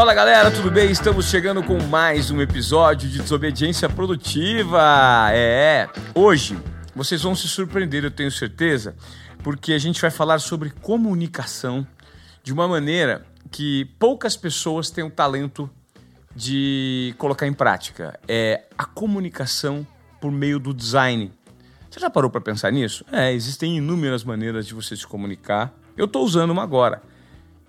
Fala galera, tudo bem? Estamos chegando com mais um episódio de Desobediência Produtiva. É, hoje vocês vão se surpreender, eu tenho certeza, porque a gente vai falar sobre comunicação de uma maneira que poucas pessoas têm o talento de colocar em prática. É a comunicação por meio do design. Você já parou para pensar nisso? É, existem inúmeras maneiras de você se comunicar. Eu estou usando uma agora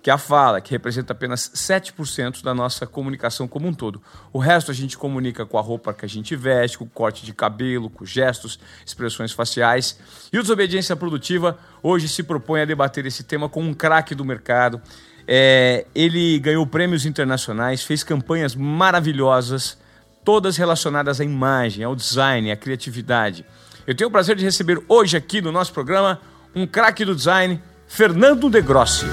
que é a fala, que representa apenas 7% da nossa comunicação como um todo. O resto a gente comunica com a roupa que a gente veste, com o corte de cabelo, com gestos, expressões faciais. E o Desobediência Produtiva hoje se propõe a debater esse tema com um craque do mercado. É, ele ganhou prêmios internacionais, fez campanhas maravilhosas, todas relacionadas à imagem, ao design, à criatividade. Eu tenho o prazer de receber hoje aqui no nosso programa um craque do design, Fernando De Grossi.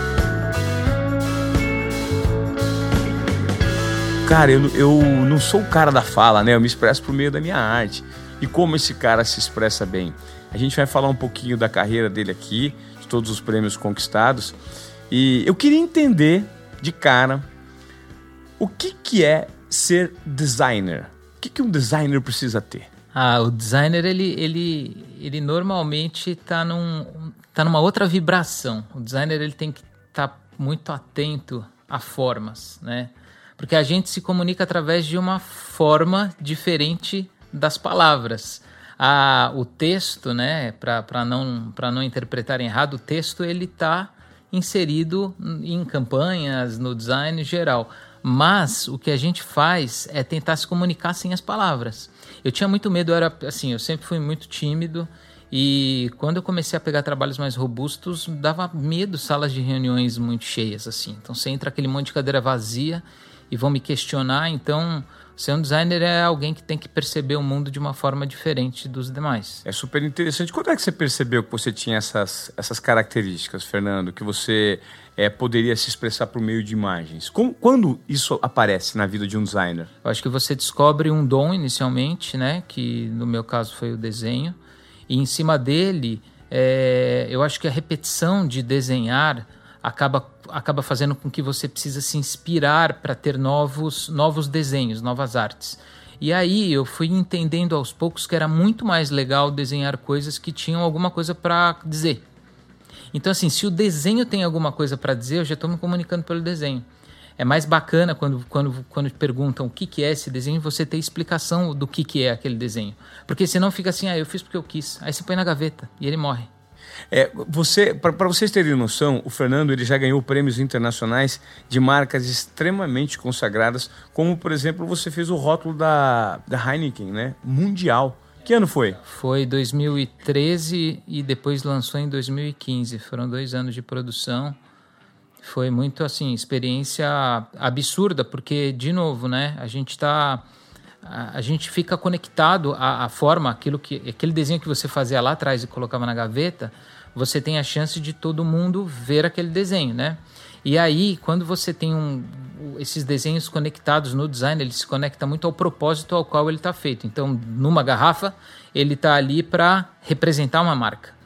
Cara, eu, eu não sou o cara da fala, né? Eu me expresso por meio da minha arte. E como esse cara se expressa bem? A gente vai falar um pouquinho da carreira dele aqui, de todos os prêmios conquistados. E eu queria entender de cara o que, que é ser designer. O que, que um designer precisa ter? Ah, o designer ele, ele, ele normalmente está num, tá numa outra vibração. O designer ele tem que estar tá muito atento a formas, né? Porque a gente se comunica através de uma forma diferente das palavras. A, o texto, né, para não, não interpretar errado, o texto ele está inserido em campanhas, no design geral. Mas o que a gente faz é tentar se comunicar sem as palavras. Eu tinha muito medo, era assim, eu sempre fui muito tímido e quando eu comecei a pegar trabalhos mais robustos, dava medo salas de reuniões muito cheias assim. Então você entra aquele monte de cadeira vazia e vão me questionar. Então, ser um designer é alguém que tem que perceber o mundo de uma forma diferente dos demais. É super interessante. Quando é que você percebeu que você tinha essas, essas características, Fernando, que você é, poderia se expressar por meio de imagens? Como, quando isso aparece na vida de um designer? Eu acho que você descobre um dom inicialmente, né? Que no meu caso foi o desenho. E em cima dele, é, eu acho que a repetição de desenhar acaba, acaba fazendo com que você precisa se inspirar para ter novos, novos desenhos, novas artes. E aí eu fui entendendo aos poucos que era muito mais legal desenhar coisas que tinham alguma coisa para dizer. Então, assim, se o desenho tem alguma coisa para dizer, eu já estou me comunicando pelo desenho. É mais bacana quando, quando, quando perguntam o que, que é esse desenho, você ter explicação do que, que é aquele desenho. Porque senão fica assim, ah, eu fiz porque eu quis. Aí você põe na gaveta e ele morre. É, você, para vocês terem noção, o Fernando ele já ganhou prêmios internacionais de marcas extremamente consagradas, como por exemplo você fez o rótulo da, da Heineken, né? Mundial. Que ano foi? Foi 2013 e depois lançou em 2015. Foram dois anos de produção. Foi muito assim experiência absurda porque de novo, né? A gente está a, gente fica conectado à, à, forma, aquilo que, aquele desenho que você fazia lá atrás e colocava na gaveta, você tem a chance de todo mundo ver aquele desenho, né? E aí, quando você tem um, esses desenhos conectados no design, ele se conecta muito ao propósito ao qual ele está feito. Então, numa garrafa, ele está ali para representar uma marca.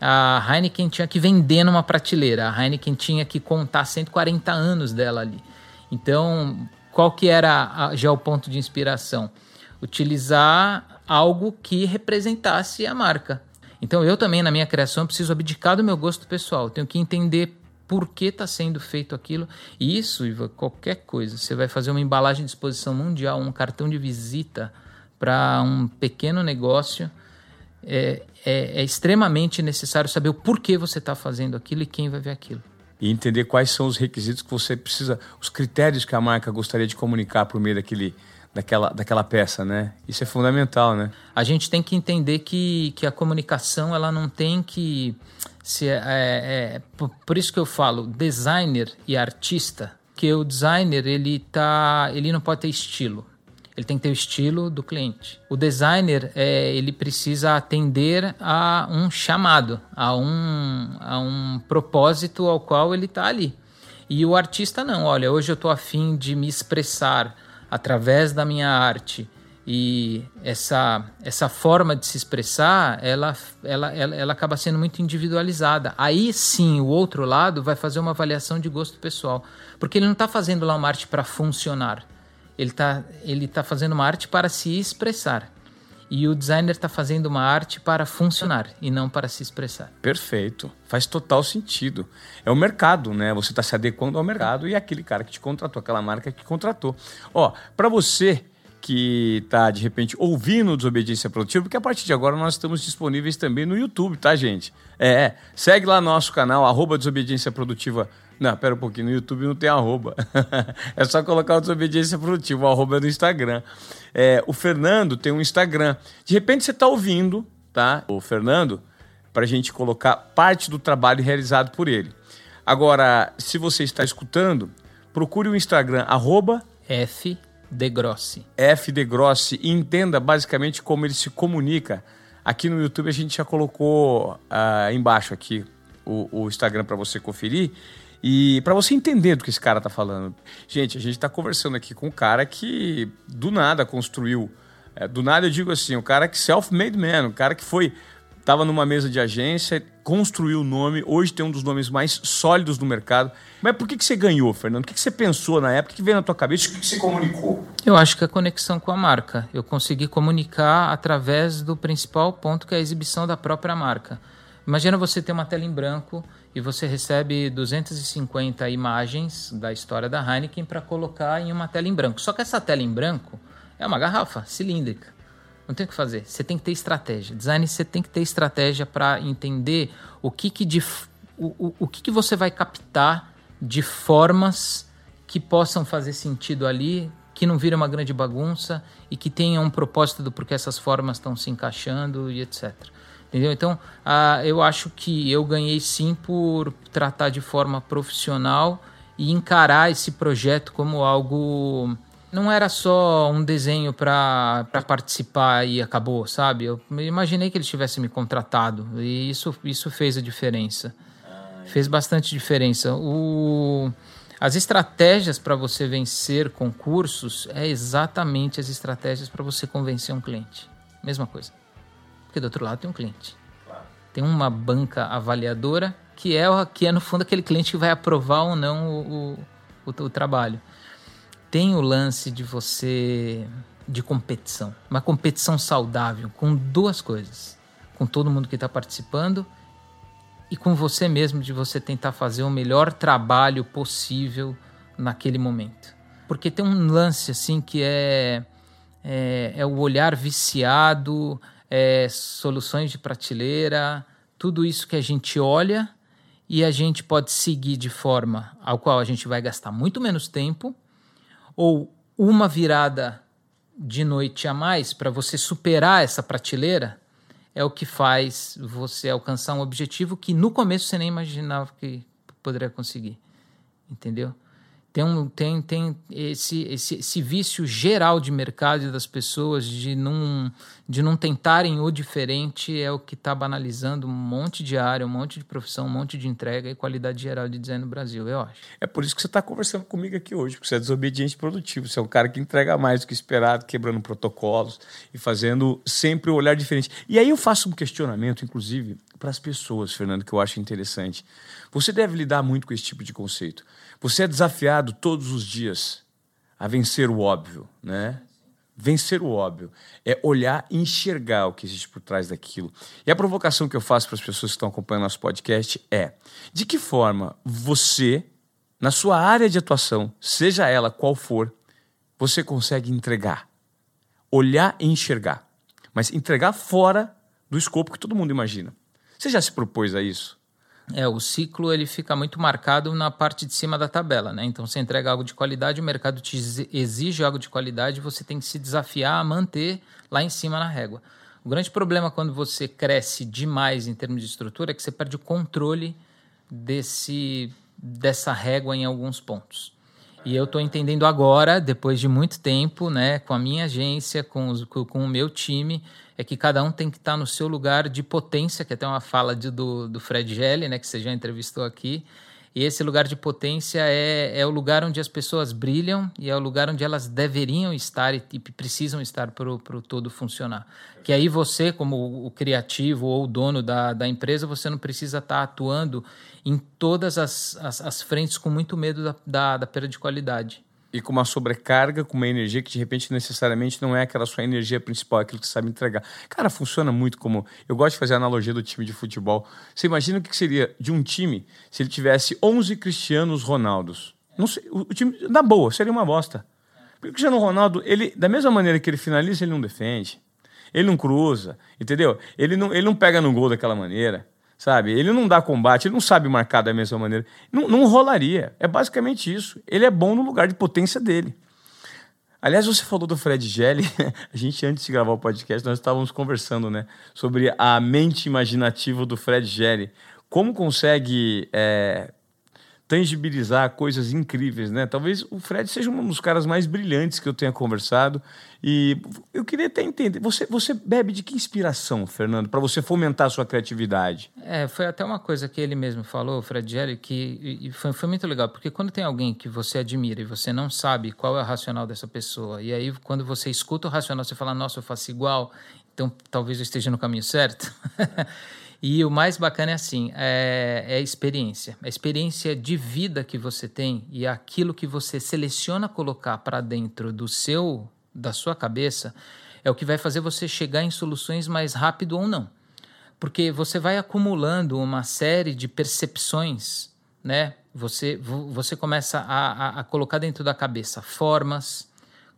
A Heineken tinha que vender numa prateleira, a Heineken tinha que contar 140 anos dela ali. Então, qual que era já o ponto de inspiração? Utilizar algo que representasse a marca. Então eu também na minha criação preciso abdicar do meu gosto pessoal. Tenho que entender por que está sendo feito aquilo. E isso, Iva, qualquer coisa. Você vai fazer uma embalagem de exposição mundial, um cartão de visita para um pequeno negócio. É, é, é extremamente necessário saber o porquê você está fazendo aquilo e quem vai ver aquilo e entender quais são os requisitos que você precisa, os critérios que a marca gostaria de comunicar por meio daquele, daquela, daquela peça, né? Isso é fundamental, né? A gente tem que entender que, que a comunicação ela não tem que se é, é, por, por isso que eu falo designer e artista, que o designer ele tá, ele não pode ter estilo. Ele tem que ter o estilo do cliente. O designer, é, ele precisa atender a um chamado, a um, a um propósito ao qual ele está ali. E o artista não. Olha, hoje eu estou afim de me expressar através da minha arte E essa, essa forma de se expressar, ela, ela, ela, ela acaba sendo muito individualizada. Aí sim, o outro lado vai fazer uma avaliação de gosto pessoal. Porque ele não está fazendo lá uma arte para funcionar. Ele está ele tá fazendo uma arte para se expressar. E o designer está fazendo uma arte para funcionar e não para se expressar. Perfeito. Faz total sentido. É o mercado, né? Você está se adequando ao mercado e é aquele cara que te contratou, aquela marca que contratou. Ó, para você que está de repente ouvindo Desobediência Produtiva, porque a partir de agora nós estamos disponíveis também no YouTube, tá, gente? É, segue lá nosso canal, arroba Desobediência Produtiva. Não, pera um pouquinho, no YouTube não tem arroba. é só colocar o Desobediência Produtiva, o arroba é do Instagram. É, o Fernando tem um Instagram. De repente você está ouvindo, tá? O Fernando, para a gente colocar parte do trabalho realizado por ele. Agora, se você está escutando, procure o Instagram, arroba F De Grossi. F De Grossi e entenda basicamente como ele se comunica. Aqui no YouTube a gente já colocou uh, embaixo aqui o, o Instagram para você conferir e para você entender do que esse cara tá falando. Gente, a gente está conversando aqui com um cara que do nada construiu. É, do nada eu digo assim, o um cara que self-made man, um cara que foi estava numa mesa de agência, construiu o nome, hoje tem um dos nomes mais sólidos do mercado. Mas por que, que você ganhou, Fernando? O que, que você pensou na época? O que veio na tua cabeça? O que, que você comunicou? Eu acho que a conexão com a marca. Eu consegui comunicar através do principal ponto, que é a exibição da própria marca. Imagina você ter uma tela em branco e você recebe 250 imagens da história da Heineken para colocar em uma tela em branco. Só que essa tela em branco é uma garrafa cilíndrica. Não tem o que fazer. Você tem que ter estratégia. Design, você tem que ter estratégia para entender o que que, de, o, o, o que que você vai captar de formas que possam fazer sentido ali, que não vira uma grande bagunça e que tenha um propósito do porquê essas formas estão se encaixando e etc. Entendeu? Então, ah, eu acho que eu ganhei sim por tratar de forma profissional e encarar esse projeto como algo não era só um desenho para participar e acabou, sabe? Eu imaginei que eles tivessem me contratado e isso, isso fez a diferença. Fez bastante diferença. O, as estratégias para você vencer concursos é exatamente as estratégias para você convencer um cliente. Mesma coisa. Porque do outro lado tem um cliente. Tem uma banca avaliadora que é, que é, no fundo, aquele cliente que vai aprovar ou não o, o, o, o trabalho. Tem o lance de você de competição, uma competição saudável com duas coisas, com todo mundo que está participando e com você mesmo de você tentar fazer o melhor trabalho possível naquele momento, porque tem um lance assim que é é, é o olhar viciado, é, soluções de prateleira, tudo isso que a gente olha e a gente pode seguir de forma ao qual a gente vai gastar muito menos tempo ou uma virada de noite a mais para você superar essa prateleira é o que faz você alcançar um objetivo que no começo você nem imaginava que poderia conseguir. Entendeu? Tem, um, tem, tem esse, esse, esse vício geral de mercado e das pessoas de não, de não tentarem o diferente é o que está banalizando um monte de área, um monte de profissão, um monte de entrega e qualidade geral de design no Brasil, eu acho. É por isso que você está conversando comigo aqui hoje, porque você é desobediente produtivo, você é um cara que entrega mais do que esperado, quebrando protocolos e fazendo sempre o um olhar diferente. E aí eu faço um questionamento, inclusive, para as pessoas, Fernando, que eu acho interessante. Você deve lidar muito com esse tipo de conceito. Você é desafiado todos os dias a vencer o óbvio, né? Vencer o óbvio é olhar e enxergar o que existe por trás daquilo. E a provocação que eu faço para as pessoas que estão acompanhando nosso podcast é: de que forma você, na sua área de atuação, seja ela qual for, você consegue entregar? Olhar e enxergar, mas entregar fora do escopo que todo mundo imagina. Você já se propôs a isso? É, o ciclo ele fica muito marcado na parte de cima da tabela, né? Então você entrega algo de qualidade, o mercado te exige algo de qualidade, você tem que se desafiar a manter lá em cima na régua. O grande problema quando você cresce demais em termos de estrutura é que você perde o controle desse dessa régua em alguns pontos. E eu estou entendendo agora, depois de muito tempo, né, com a minha agência, com, os, com o meu time, é que cada um tem que estar no seu lugar de potência, que é até uma fala de, do, do Fred Gelli, né, que você já entrevistou aqui, E esse lugar de potência é, é o lugar onde as pessoas brilham e é o lugar onde elas deveriam estar e, e precisam estar para o todo funcionar. Que aí você, como o criativo ou o dono da, da empresa, você não precisa estar tá atuando em todas as, as, as frentes com muito medo da, da, da perda de qualidade e com uma sobrecarga, com uma energia que de repente necessariamente não é aquela sua energia principal, aquilo que você sabe entregar. Cara, funciona muito como. Eu gosto de fazer a analogia do time de futebol. Você imagina o que seria de um time se ele tivesse 11 Cristianos Ronaldos? Não sei, o, time, na boa, seria uma bosta. Porque o Cristiano Ronaldo, ele, da mesma maneira que ele finaliza, ele não defende. Ele não cruza, entendeu? Ele não, ele não pega no gol daquela maneira sabe? Ele não dá combate, ele não sabe marcar da mesma maneira. Não, não rolaria. É basicamente isso. Ele é bom no lugar de potência dele. Aliás, você falou do Fred Gelli. A gente, antes de gravar o podcast, nós estávamos conversando né, sobre a mente imaginativa do Fred Gelli. Como consegue é, tangibilizar coisas incríveis, né? Talvez o Fred seja um dos caras mais brilhantes que eu tenha conversado. E eu queria até entender, você, você bebe de que inspiração, Fernando, para você fomentar a sua criatividade? É, foi até uma coisa que ele mesmo falou, Fred Gelli, que e foi, foi muito legal, porque quando tem alguém que você admira e você não sabe qual é o racional dessa pessoa, e aí quando você escuta o racional, você fala, nossa, eu faço igual, então talvez eu esteja no caminho certo. E o mais bacana é assim, é, é, a experiência. A experiência de vida que você tem e aquilo que você seleciona colocar para dentro do seu, da sua cabeça, é o que vai fazer você chegar em soluções mais rápido ou não. Porque você vai acumulando uma série de percepções, né? Você, você começa a, a, a colocar dentro da cabeça formas,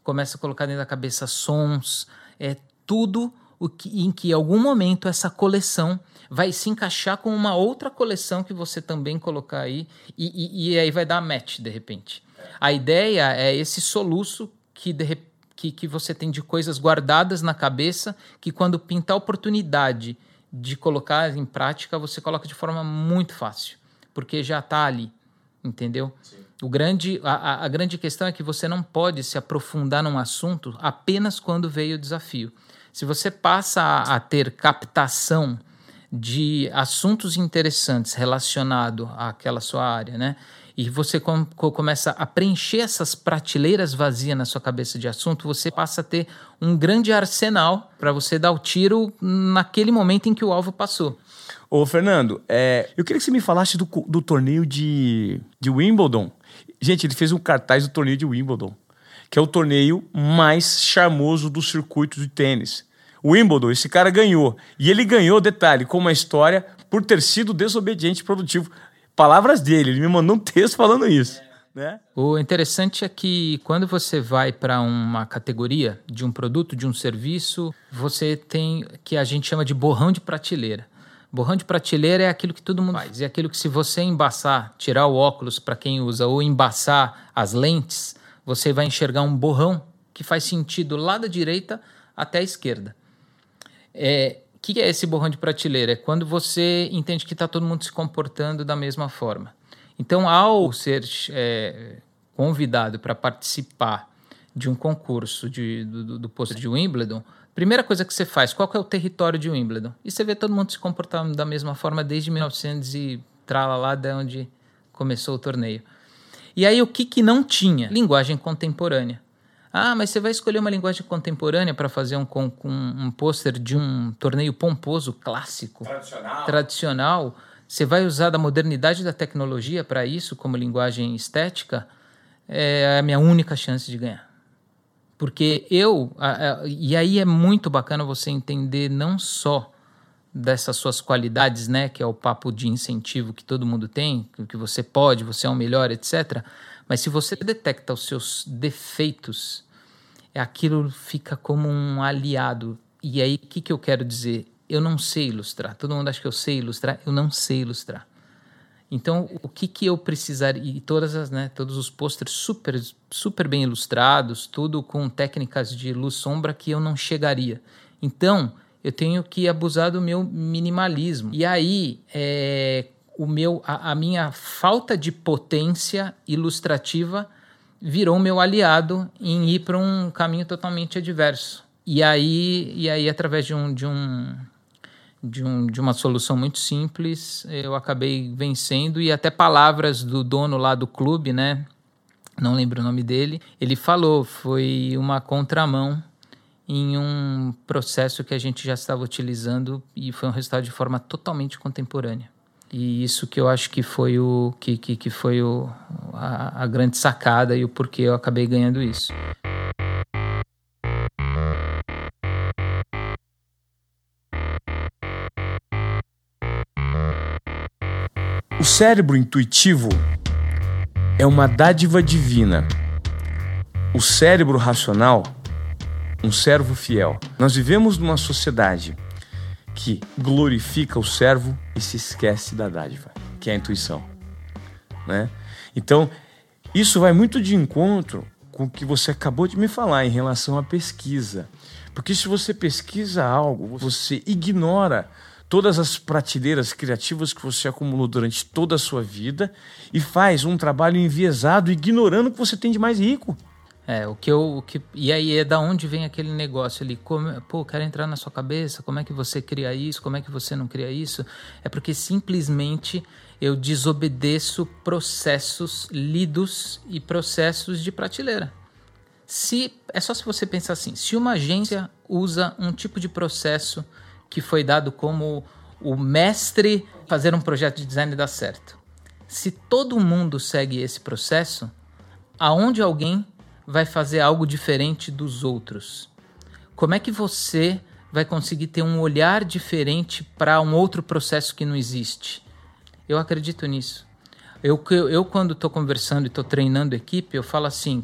começa a colocar dentro da cabeça sons, é tudo o que, em que em algum momento essa coleção vai se encaixar com uma outra coleção que você também colocar aí e, e, e aí vai dar match de repente. A ideia é esse soluço que, de, que, que você tem de coisas guardadas na cabeça que quando pintar a oportunidade de colocar em prática, você coloca de forma muito fácil, porque já está ali, entendeu? Sim. O grande, a, a grande questão é que você não pode se aprofundar num assunto apenas quando veio o desafio. Se você passa a, a ter captação de assuntos interessantes relacionados àquela sua área, né? E você com, começa a preencher essas prateleiras vazias na sua cabeça de assunto, você passa a ter um grande arsenal para você dar o tiro naquele momento em que o alvo passou. Ô, Fernando, é, eu queria que você me falasse do, do torneio de, de Wimbledon. Gente, ele fez um cartaz do torneio de Wimbledon, que é o torneio mais charmoso do circuito de tênis. O Wimbledon, esse cara ganhou. E ele ganhou, detalhe, com uma história por ter sido desobediente produtivo. Palavras dele, ele me mandou um texto falando isso. Né? O interessante é que quando você vai para uma categoria de um produto, de um serviço, você tem que a gente chama de borrão de prateleira. Borrão de prateleira é aquilo que todo mundo faz. É aquilo que se você embaçar, tirar o óculos para quem usa, ou embaçar as lentes, você vai enxergar um borrão que faz sentido lá da direita até a esquerda. É, o que é esse borrão de prateleira? É quando você entende que está todo mundo se comportando da mesma forma. Então, ao ser é, convidado para participar de um concurso de, do, do posto de Wimbledon, primeira coisa que você faz, qual é o território de Wimbledon? E você vê todo mundo se comportando da mesma forma desde 1900 e lá de onde começou o torneio. E aí o que, que não tinha? Linguagem contemporânea. Ah, mas você vai escolher uma linguagem contemporânea para fazer um, um, um pôster de um torneio pomposo, clássico, tradicional. tradicional. Você vai usar da modernidade da tecnologia para isso como linguagem estética? É a minha única chance de ganhar. Porque eu. A, a, e aí é muito bacana você entender não só dessas suas qualidades, né, que é o papo de incentivo que todo mundo tem, que você pode, você é o melhor, etc. Mas se você detecta os seus defeitos, aquilo fica como um aliado. E aí, o que, que eu quero dizer? Eu não sei ilustrar. Todo mundo acha que eu sei ilustrar. Eu não sei ilustrar. Então, o que, que eu precisaria? E todas as, né, todos os pôsteres super, super bem ilustrados, tudo com técnicas de luz sombra que eu não chegaria. Então, eu tenho que abusar do meu minimalismo. E aí, é, o meu, a, a minha falta de potência ilustrativa virou meu aliado em ir para um caminho totalmente adverso. E aí, e aí através de um, de um de, um, de uma solução muito simples, eu acabei vencendo e até palavras do dono lá do clube, né? Não lembro o nome dele. Ele falou, foi uma contramão em um processo que a gente já estava utilizando e foi um resultado de forma totalmente contemporânea. E isso que eu acho que foi o que, que, que foi o, a, a grande sacada e o porquê eu acabei ganhando isso. O cérebro intuitivo é uma dádiva divina. O cérebro racional, um servo fiel. Nós vivemos numa sociedade que glorifica o servo e se esquece da dádiva, que é a intuição. Né? Então, isso vai muito de encontro com o que você acabou de me falar em relação à pesquisa. Porque se você pesquisa algo, você ignora todas as prateleiras criativas que você acumulou durante toda a sua vida e faz um trabalho enviesado, ignorando o que você tem de mais rico. É, o que eu. O que, e aí é da onde vem aquele negócio ali? Como, pô, quero entrar na sua cabeça, como é que você cria isso, como é que você não cria isso? É porque simplesmente eu desobedeço processos lidos e processos de prateleira. Se é só se você pensar assim, se uma agência usa um tipo de processo que foi dado como o mestre fazer um projeto de design dar certo. Se todo mundo segue esse processo, aonde alguém vai fazer algo diferente dos outros? Como é que você vai conseguir ter um olhar diferente para um outro processo que não existe? Eu acredito nisso. Eu, eu, eu quando estou conversando e estou treinando equipe, eu falo assim: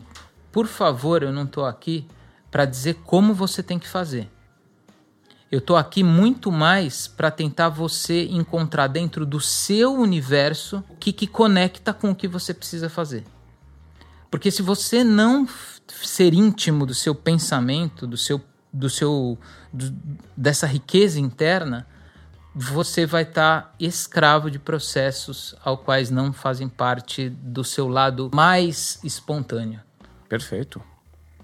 por favor, eu não estou aqui para dizer como você tem que fazer. Eu estou aqui muito mais para tentar você encontrar dentro do seu universo o que, que conecta com o que você precisa fazer. Porque se você não ser íntimo do seu pensamento, do seu, do seu, do, dessa riqueza interna, você vai estar tá escravo de processos ao quais não fazem parte do seu lado mais espontâneo. Perfeito.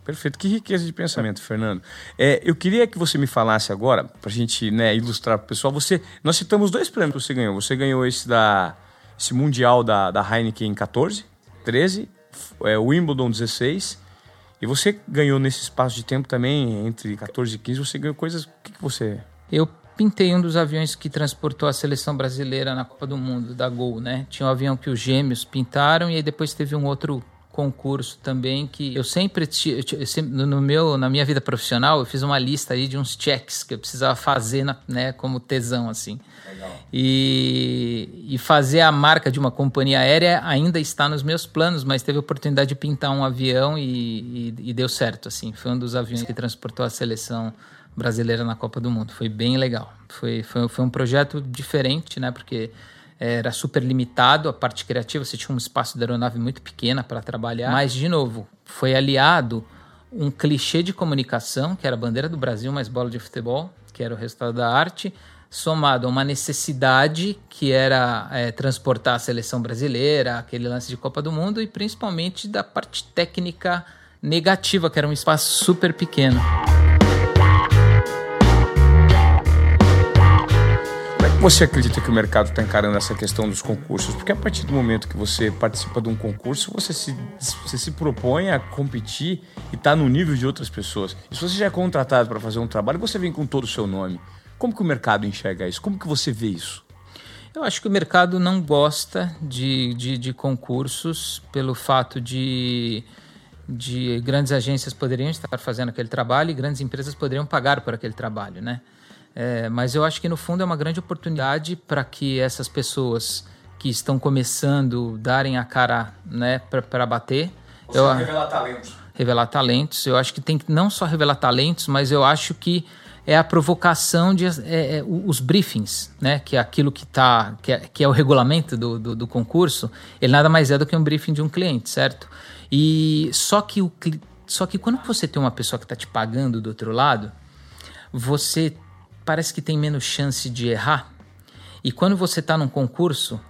Perfeito. Que riqueza de pensamento, Fernando. É, eu queria que você me falasse agora, para a gente né, ilustrar para o pessoal. Você, nós citamos dois prêmios que você ganhou. Você ganhou esse da esse mundial da, da Heineken 14, 13, é, Wimbledon 16. E você ganhou nesse espaço de tempo também, entre 14 e 15, você ganhou coisas. O que, que você. Eu pintei um dos aviões que transportou a seleção brasileira na Copa do Mundo, da Gol, né? Tinha um avião que os gêmeos pintaram e aí depois teve um outro concurso também que eu sempre, no meu na minha vida profissional eu fiz uma lista aí de uns checks que eu precisava fazer na, né como tesão assim. Legal. e e fazer a marca de uma companhia aérea ainda está nos meus planos mas teve a oportunidade de pintar um avião e, e, e deu certo assim. Foi um dos aviões que transportou a seleção brasileira na Copa do Mundo. Foi bem legal. Foi foi, foi um projeto diferente né porque era super limitado, a parte criativa, você tinha um espaço da aeronave muito pequena para trabalhar. Mas, de novo, foi aliado um clichê de comunicação, que era a bandeira do Brasil mais bola de futebol, que era o resultado da arte, somado a uma necessidade que era é, transportar a seleção brasileira, aquele lance de Copa do Mundo, e principalmente da parte técnica negativa, que era um espaço super pequeno. Você acredita que o mercado está encarando essa questão dos concursos? Porque a partir do momento que você participa de um concurso, você se, você se propõe a competir e está no nível de outras pessoas. E se você já é contratado para fazer um trabalho, você vem com todo o seu nome. Como que o mercado enxerga isso? Como que você vê isso? Eu acho que o mercado não gosta de, de, de concursos pelo fato de, de grandes agências poderiam estar fazendo aquele trabalho e grandes empresas poderiam pagar por aquele trabalho, né? É, mas eu acho que no fundo é uma grande oportunidade para que essas pessoas que estão começando darem a cara né, para bater. Ou eu, revelar talentos. Revelar talentos. Eu acho que tem que não só revelar talentos, mas eu acho que é a provocação de é, é, os briefings, né? Que é aquilo que tá, que é, que é o regulamento do, do, do, concurso. Ele nada mais é do que um briefing de um cliente, certo? E só que o só que quando você tem uma pessoa que está te pagando do outro lado, você parece que tem menos chance de errar. E quando você está num concurso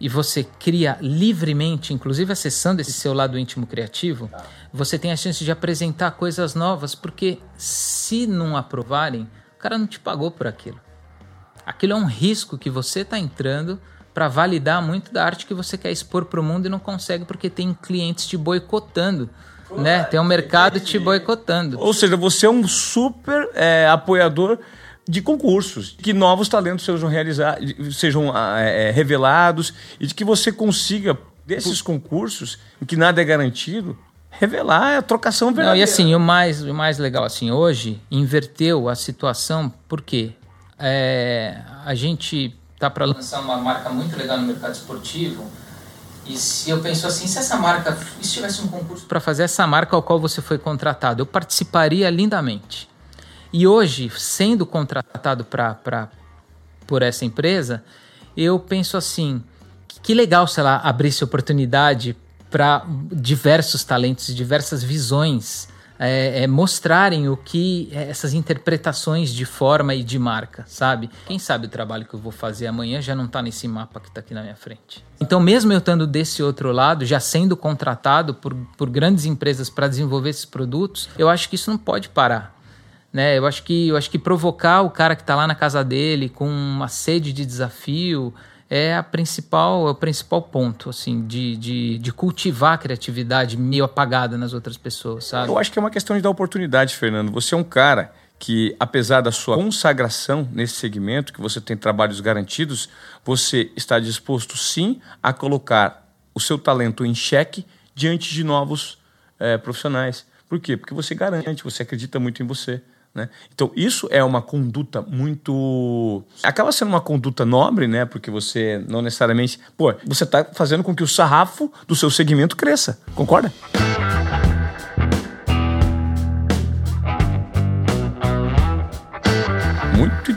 e você cria livremente, inclusive acessando esse seu lado íntimo criativo, tá. você tem a chance de apresentar coisas novas, porque se não aprovarem, o cara não te pagou por aquilo. aquilo é um risco que você está entrando para validar muito da arte que você quer expor para o mundo e não consegue porque tem clientes te boicotando. né? Tem um mercado te boicotando. Ou seja, você é um super é, apoiador de concursos, que novos talentos sejam sejam é, revelados e de que você consiga desses concursos em que nada é garantido revelar a trocação verdadeira. Não, e assim, o mais, o mais legal assim, hoje inverteu a situação porque é, a gente tá para lançar uma marca muito legal no mercado esportivo e se eu penso assim, se essa marca, se tivesse um concurso para fazer essa marca ao qual você foi contratado, eu participaria lindamente. E hoje, sendo contratado pra, pra, por essa empresa, eu penso assim, que legal se ela abrisse oportunidade para diversos talentos, diversas visões é, é, mostrarem o que essas interpretações de forma e de marca, sabe? Quem sabe o trabalho que eu vou fazer amanhã já não está nesse mapa que está aqui na minha frente. Então, mesmo eu estando desse outro lado, já sendo contratado por, por grandes empresas para desenvolver esses produtos, eu acho que isso não pode parar. Né? Eu acho que eu acho que provocar o cara que está lá na casa dele com uma sede de desafio, é a principal, é o principal ponto, assim, de, de, de, cultivar a criatividade meio apagada nas outras pessoas, sabe? Eu acho que é uma questão de dar oportunidade, Fernando. Você é um cara que, apesar da sua consagração nesse segmento, que você tem trabalhos garantidos, você está disposto sim a colocar o seu talento em xeque diante de novos é, profissionais. Por quê? Porque você garante, você acredita muito em você. Né? Então, isso é uma conduta muito. Acaba sendo uma conduta nobre, né? Porque você não necessariamente. Pô, você está fazendo com que o sarrafo do seu segmento cresça. Concorda?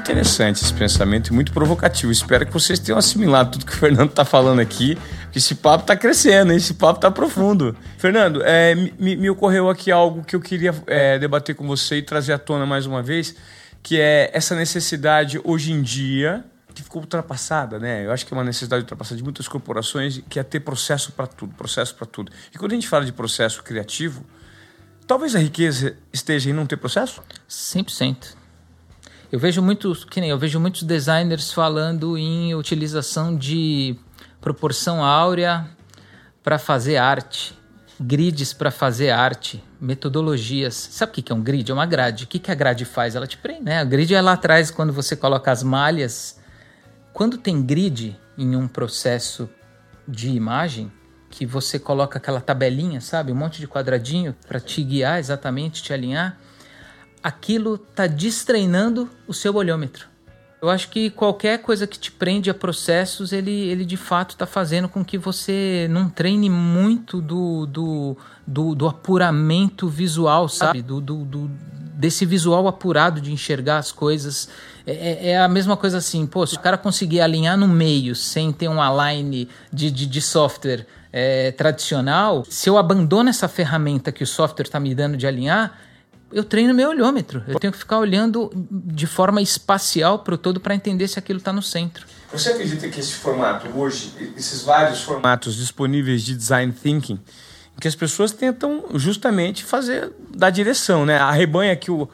Interessante esse pensamento e muito provocativo. Espero que vocês tenham assimilado tudo que o Fernando está falando aqui, que esse papo está crescendo, esse papo está profundo. Fernando, é, me, me, ocorreu aqui algo que eu queria é, debater com você e trazer à tona mais uma vez, que é essa necessidade hoje em dia que ficou ultrapassada, né? Eu acho que é uma necessidade ultrapassada de muitas corporações, que é ter processo para tudo, processo para tudo. E quando a gente fala de processo criativo, talvez a riqueza esteja em não ter processo? 100%. Eu vejo muitos, que nem eu vejo muitos designers falando em utilização de proporção áurea para fazer arte, grids para fazer arte, metodologias. Sabe o que é um grid? É uma grade. O que a grade faz? Ela te prende, né? A grid é lá atrás quando você coloca as malhas. Quando tem grid em um processo de imagem, que você coloca aquela tabelinha, sabe? Um monte de quadradinho para te guiar exatamente, te alinhar aquilo está destreinando o seu olhômetro. Eu acho que qualquer coisa que te prende a processos, ele, ele de fato está fazendo com que você não treine muito do, do, do, do apuramento visual, sabe? Do, do, do, desse visual apurado de enxergar as coisas. É, é, é, a mesma coisa assim, pô, se o cara conseguir alinhar no meio sem ter um align de, de, de software é, tradicional, se eu abandono essa ferramenta que o software está me dando de alinhar, eu treino meu olhômetro. Eu tenho que ficar olhando de forma espacial para o todo para entender se aquilo está no centro. Você acredita que esse formato hoje, esses vários formatos disponíveis de design thinking, que as pessoas tentam justamente fazer da direção, né? A rebanha que o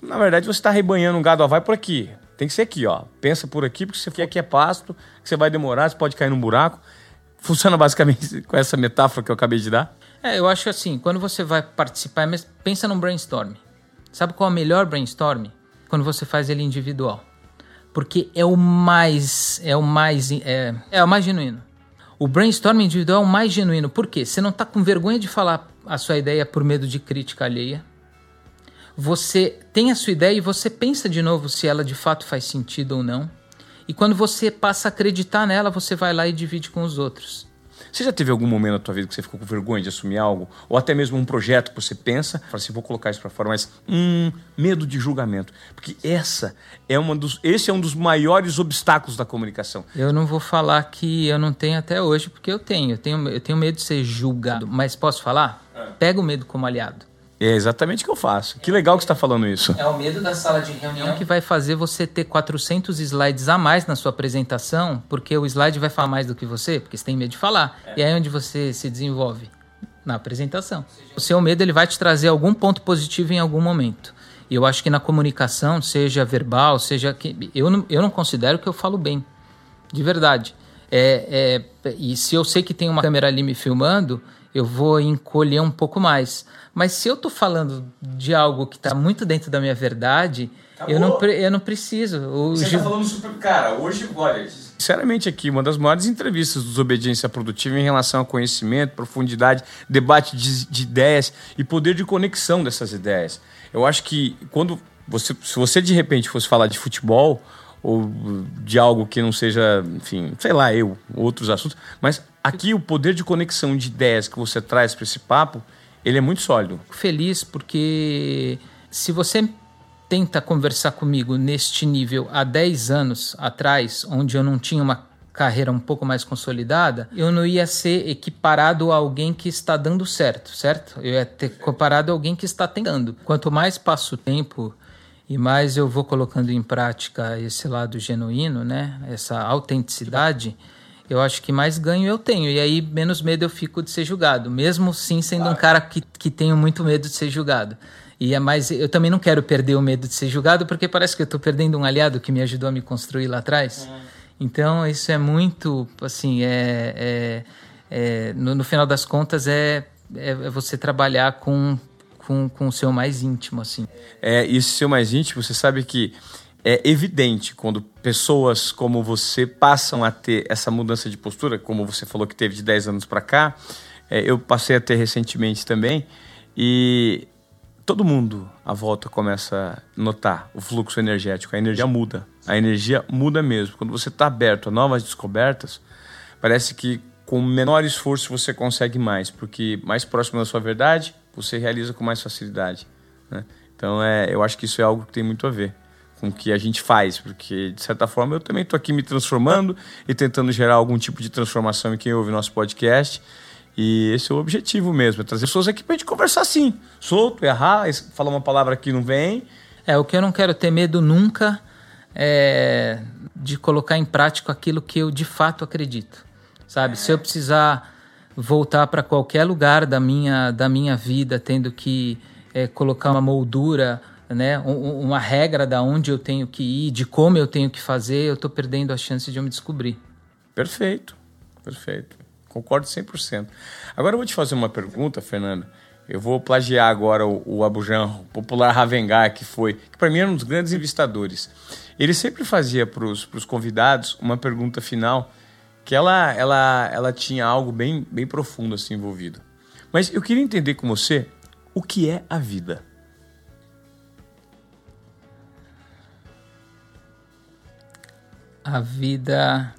na verdade você está rebanhando um gado, ó, vai por aqui. Tem que ser aqui, ó. Pensa por aqui, porque você for aqui é pasto, que você vai demorar, você pode cair num buraco. Funciona basicamente com essa metáfora que eu acabei de dar. É, eu acho assim, quando você vai participar, pensa num brainstorm. Sabe qual é o melhor brainstorm? Quando você faz ele individual. Porque é o mais é o mais é, é o mais genuíno. O brainstorm individual é o mais genuíno. Por quê? Você não está com vergonha de falar a sua ideia por medo de crítica alheia. Você tem a sua ideia e você pensa de novo se ela de fato faz sentido ou não. E quando você passa a acreditar nela, você vai lá e divide com os outros. Você já teve algum momento na tua vida que você ficou com vergonha de assumir algo? Ou até mesmo um projeto que você pensa, fala assim, vou colocar isso para fora, mas hum, medo de julgamento. Porque essa é uma dos, esse é um dos maiores obstáculos da comunicação. Eu não vou falar que eu não tenho até hoje, porque eu tenho. Eu tenho, eu tenho medo de ser julgado. Mas posso falar? É. Pega o medo como aliado. É exatamente o que eu faço. Que legal que você está falando isso. É o medo da sala de reunião que vai fazer você ter 400 slides a mais na sua apresentação, porque o slide vai falar mais do que você, porque você tem medo de falar. É. E aí é onde você se desenvolve? Na apresentação. O seu medo ele vai te trazer algum ponto positivo em algum momento. E eu acho que na comunicação, seja verbal, seja que eu não, eu não considero que eu falo bem, de verdade. É, é, e se eu sei que tem uma câmera ali me filmando, eu vou encolher um pouco mais. Mas se eu tô falando de algo que está muito dentro da minha verdade, eu não, eu não preciso. O Você Gil... tá falando super. Cara, hoje, olha, sinceramente aqui, uma das maiores entrevistas do Desobediência Produtiva em relação a conhecimento, profundidade, debate de, de ideias e poder de conexão dessas ideias. Eu acho que quando você, se você de repente fosse falar de futebol ou de algo que não seja, enfim, sei lá, eu, outros assuntos, mas aqui o poder de conexão de ideias que você traz para esse papo, ele é muito sólido. Feliz porque se você tenta conversar comigo neste nível há 10 anos atrás, onde eu não tinha uma carreira um pouco mais consolidada, eu não ia ser equiparado a alguém que está dando certo, certo? Eu ia ter comparado a alguém que está tentando. Quanto mais passa o tempo e mais eu vou colocando em prática esse lado genuíno, né? Essa autenticidade, eu acho que mais ganho eu tenho. E aí menos medo eu fico de ser julgado, mesmo sim sendo um cara que, que tenho muito medo de ser julgado. E é mais, eu também não quero perder o medo de ser julgado, porque parece que eu estou perdendo um aliado que me ajudou a me construir lá atrás. Uhum. Então, isso é muito, assim, é, é, é no, no, final das contas, é, é, é, você trabalhar com, com, com o seu mais íntimo, assim. É, e esse seu mais íntimo, você sabe que é evidente quando pessoas como você passam a ter essa mudança de postura, como você falou que teve de 10 anos para cá, é, eu passei a ter recentemente também, e todo mundo à volta começa a notar o fluxo energético, a energia muda. A energia muda mesmo. Quando você está aberto a novas descobertas, parece que com menor esforço você consegue mais, porque mais próximo da sua verdade, você realiza com mais facilidade. Né? Então, é, eu acho que isso é algo que tem muito a ver com o que a gente faz, porque de certa forma eu também estou aqui me transformando e tentando gerar algum tipo de transformação em quem ouve nosso podcast. E esse é o objetivo mesmo, é trazer pessoas aqui pra gente conversar assim, solto, errar, falar uma palavra que não vem. É, o que eu não quero ter medo nunca é de colocar em prática aquilo que eu de fato acredito. Sabe? É. Se eu precisar voltar para qualquer lugar da minha, da minha vida, tendo que é, colocar uma moldura, né, uma regra da onde eu tenho que ir, de como eu tenho que fazer, eu estou perdendo a chance de eu me descobrir. Perfeito, perfeito. Concordo 100%. Agora eu vou te fazer uma pergunta, Fernando. Eu vou plagiar agora o, o Abujan, o popular Ravengar, que foi, que para mim era um dos grandes investadores. Ele sempre fazia para os convidados uma pergunta final que ela, ela, ela tinha algo bem, bem profundo assim envolvido. Mas eu queria entender com você o que é a vida. A vida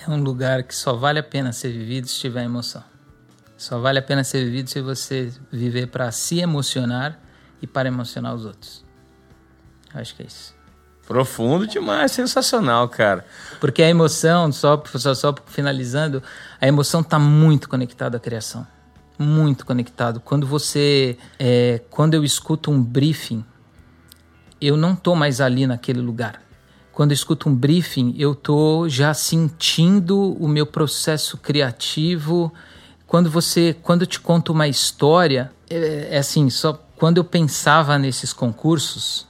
é um lugar que só vale a pena ser vivido se tiver emoção. Só vale a pena ser vivido se você viver para se emocionar e para emocionar os outros. Acho que é isso. Profundo demais, sensacional, cara. Porque a emoção, só, só, só finalizando, a emoção está muito conectada à criação. Muito conectado. Quando você. É, quando eu escuto um briefing, eu não tô mais ali naquele lugar quando eu escuto um briefing, eu tô já sentindo o meu processo criativo. Quando você, quando eu te conto uma história, é, é assim, só quando eu pensava nesses concursos,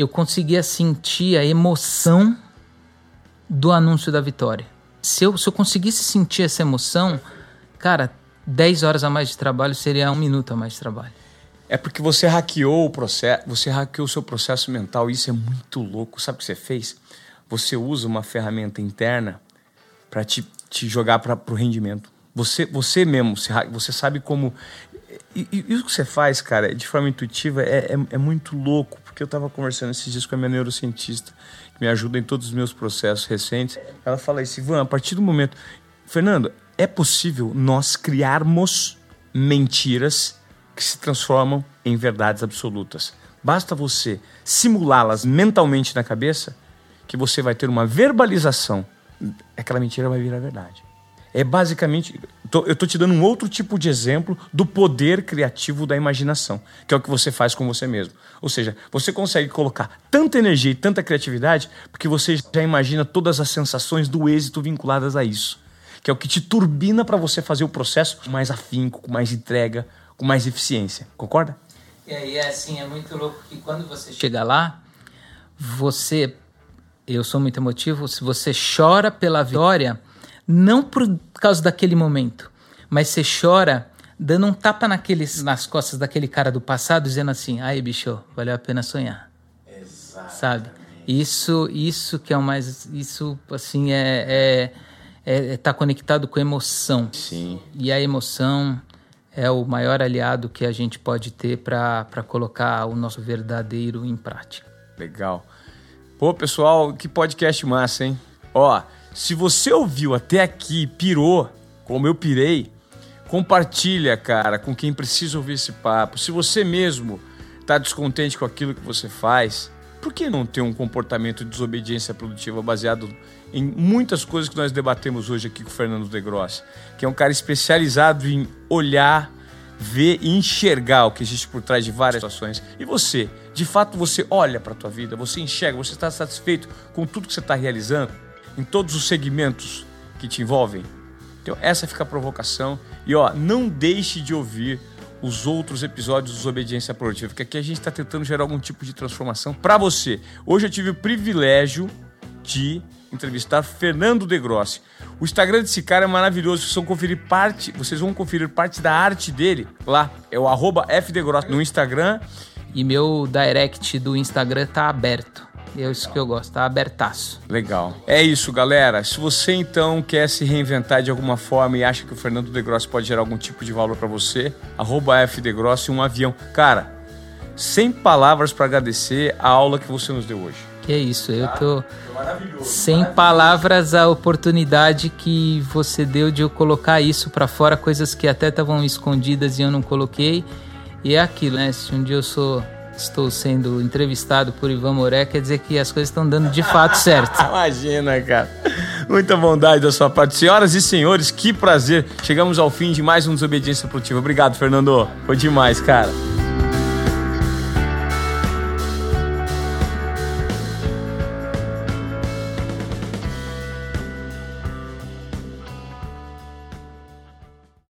eu conseguia sentir a emoção do anúncio da vitória. Se eu, se eu conseguisse sentir essa emoção, cara, 10 horas a mais de trabalho seria um minuto a mais de trabalho. É porque você hackeou o processo, você hackeou o seu processo mental. Isso é muito louco. Sabe o que você fez? Você usa uma ferramenta interna para te, te jogar para o rendimento. Você, você mesmo, você sabe como. E, e, e, que você faz, cara, de forma intuitiva, é, é, é muito louco. Porque eu estava conversando esses dias com a minha neurocientista, que me ajuda em todos os meus processos recentes. Ela fala isso, Ivan, a partir do momento. Fernando, é possível nós criarmos mentiras que se transformam em verdades absolutas. Basta você simulá-las mentalmente na cabeça que você vai ter uma verbalização. Aquela mentira vai virar verdade. É basicamente. Tô, eu estou te dando um outro tipo de exemplo do poder criativo da imaginação, que é o que você faz com você mesmo. Ou seja, você consegue colocar tanta energia e tanta criatividade porque você já imagina todas as sensações do êxito vinculadas a isso. Que é o que te turbina para você fazer o processo com mais afinco, com mais entrega, com mais eficiência. Concorda? E aí é assim, é muito louco que quando você chega lá, você. Eu sou muito emotivo, se você chora pela vitória, não por causa daquele momento, mas você chora dando um tapa naqueles, nas costas daquele cara do passado, dizendo assim: aí, bicho, valeu a pena sonhar. Exato. Sabe? Isso, isso que é o mais. Isso, assim, é. é, é, é tá conectado com emoção. Sim. E a emoção é o maior aliado que a gente pode ter para colocar o nosso verdadeiro em prática. Legal. Pô, pessoal, que podcast massa, hein? Ó, se você ouviu até aqui, pirou, como eu pirei, compartilha, cara, com quem precisa ouvir esse papo. Se você mesmo está descontente com aquilo que você faz, por que não ter um comportamento de desobediência produtiva baseado em muitas coisas que nós debatemos hoje aqui com o Fernando De Gross, que é um cara especializado em olhar, ver e enxergar o que existe por trás de várias situações. E você, de fato, você olha para a tua vida, você enxerga, você está satisfeito com tudo que você está realizando? Em todos os segmentos que te envolvem? Então, essa fica a provocação. E ó, não deixe de ouvir os outros episódios dos Obediência Produtiva, porque aqui a gente está tentando gerar algum tipo de transformação para você. Hoje eu tive o privilégio de entrevistar Fernando De Grossi. O Instagram desse cara é maravilhoso, vocês vão conferir parte, vocês vão conferir parte da arte dele lá. É o arroba FDegrossi no Instagram. E meu direct do Instagram tá aberto. É isso que eu gosto, tá abertaço. Legal. É isso, galera. Se você então quer se reinventar de alguma forma e acha que o Fernando De Grossi pode gerar algum tipo de valor para você, arroba FDegrossi um avião. Cara, sem palavras para agradecer a aula que você nos deu hoje. Que é isso, eu tô sem palavras a oportunidade que você deu de eu colocar isso para fora, coisas que até estavam escondidas e eu não coloquei. E é aquilo, né? Se um dia eu sou estou sendo entrevistado por Ivan Moré, quer dizer que as coisas estão dando de fato certo. Imagina, cara. Muita bondade da sua parte. Senhoras e senhores, que prazer. Chegamos ao fim de mais um Desobediência Produtiva. Obrigado, Fernando. Foi demais, cara.